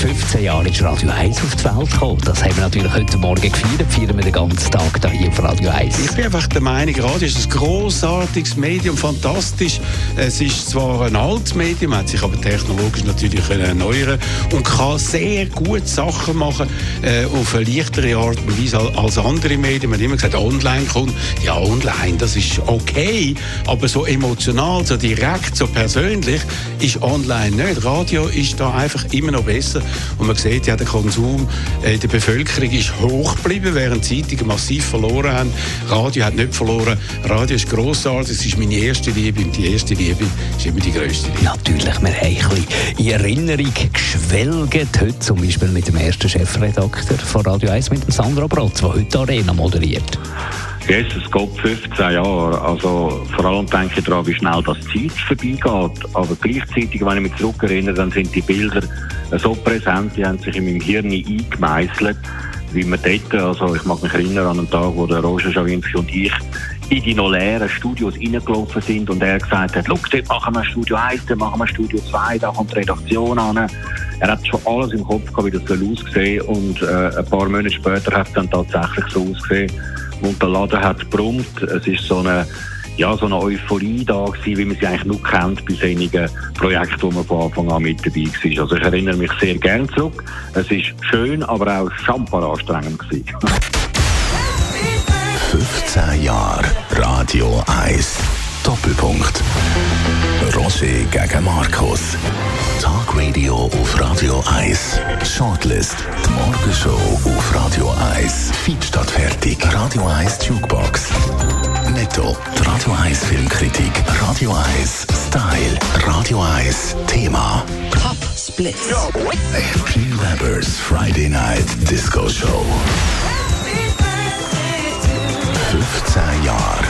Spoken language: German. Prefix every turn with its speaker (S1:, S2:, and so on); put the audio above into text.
S1: 15 Jahren ist Radio 1 auf die Welt gekommen. Das haben wir natürlich heute Morgen gefeiert. Feiern wir den ganzen Tag hier auf Radio 1.
S2: Ich bin einfach der Meinung, Radio ist ein grossartiges Medium, fantastisch. Es ist zwar ein altes Medium, hat sich aber technologisch natürlich erneuern und kann sehr gut Sachen machen äh, auf eine leichtere Art und Weise als andere Medien. Man hat immer gesagt, online kommt. Ja, online, das ist okay, aber so emotional, so direkt, so persönlich ist online nicht. Radio ist da einfach immer noch besser und man sieht ja, der Konsum äh, der Bevölkerung ist hoch geblieben, während Zeitungen massiv verloren haben. Radio hat nicht verloren. Radio ist grossartig, es ist meine erste Liebe und die erste Liebe ist immer die grösste Liebe.
S1: Natürlich, wir haben ein bisschen in Erinnerung geschwelgt. Heute zum Beispiel mit dem ersten Chefredakteur von Radio 1, mit dem Sandro Brotz, der heute Arena moderiert.
S3: Yes, es geht 15 Jahre. Also, vor allem denke ich daran, wie schnell das Zeit vorbeigeht. Aber gleichzeitig, wenn ich mich zurückerinnere, dann sind die Bilder so präsent, die haben sich in meinem Hirn eingemeißelt, wie wir dort, also ich mag mich erinnern an einen Tag, wo der Roger Schawinski und ich in die noch leeren Studios reingelaufen sind und er gesagt hat, schau, dort machen wir Studio 1, dort machen wir Studio 2, da kommt die Redaktion an. Er hat schon alles im Kopf gehabt, wie das soll aussehen und äh, ein paar Monate später hat es dann tatsächlich so ausgesehen und der Laden hat brummt. Es ist so eine ja, so eine Euphorie da gewesen, wie man sie eigentlich nur kennt bei solchen Projekten, wo man von Anfang an mit dabei war. Also ich erinnere mich sehr gern zurück. Es ist schön, aber auch schambar anstrengend gewesen.
S4: 15 Jahre Radio 1. Doppelpunkt. Roger gegen Markus. Talk Radio auf Radio 1. Shortlist. Die Morgenshow auf Radio 1. Feedstadt fertig. Radio 1 Jukebox. Netto. Die Radio 1 Filmkritik. Radio 1 Style. Radio 1 Thema.
S5: Top Split.
S4: G. Weber's Friday Night Disco Show. 15 Jahre Radio 1.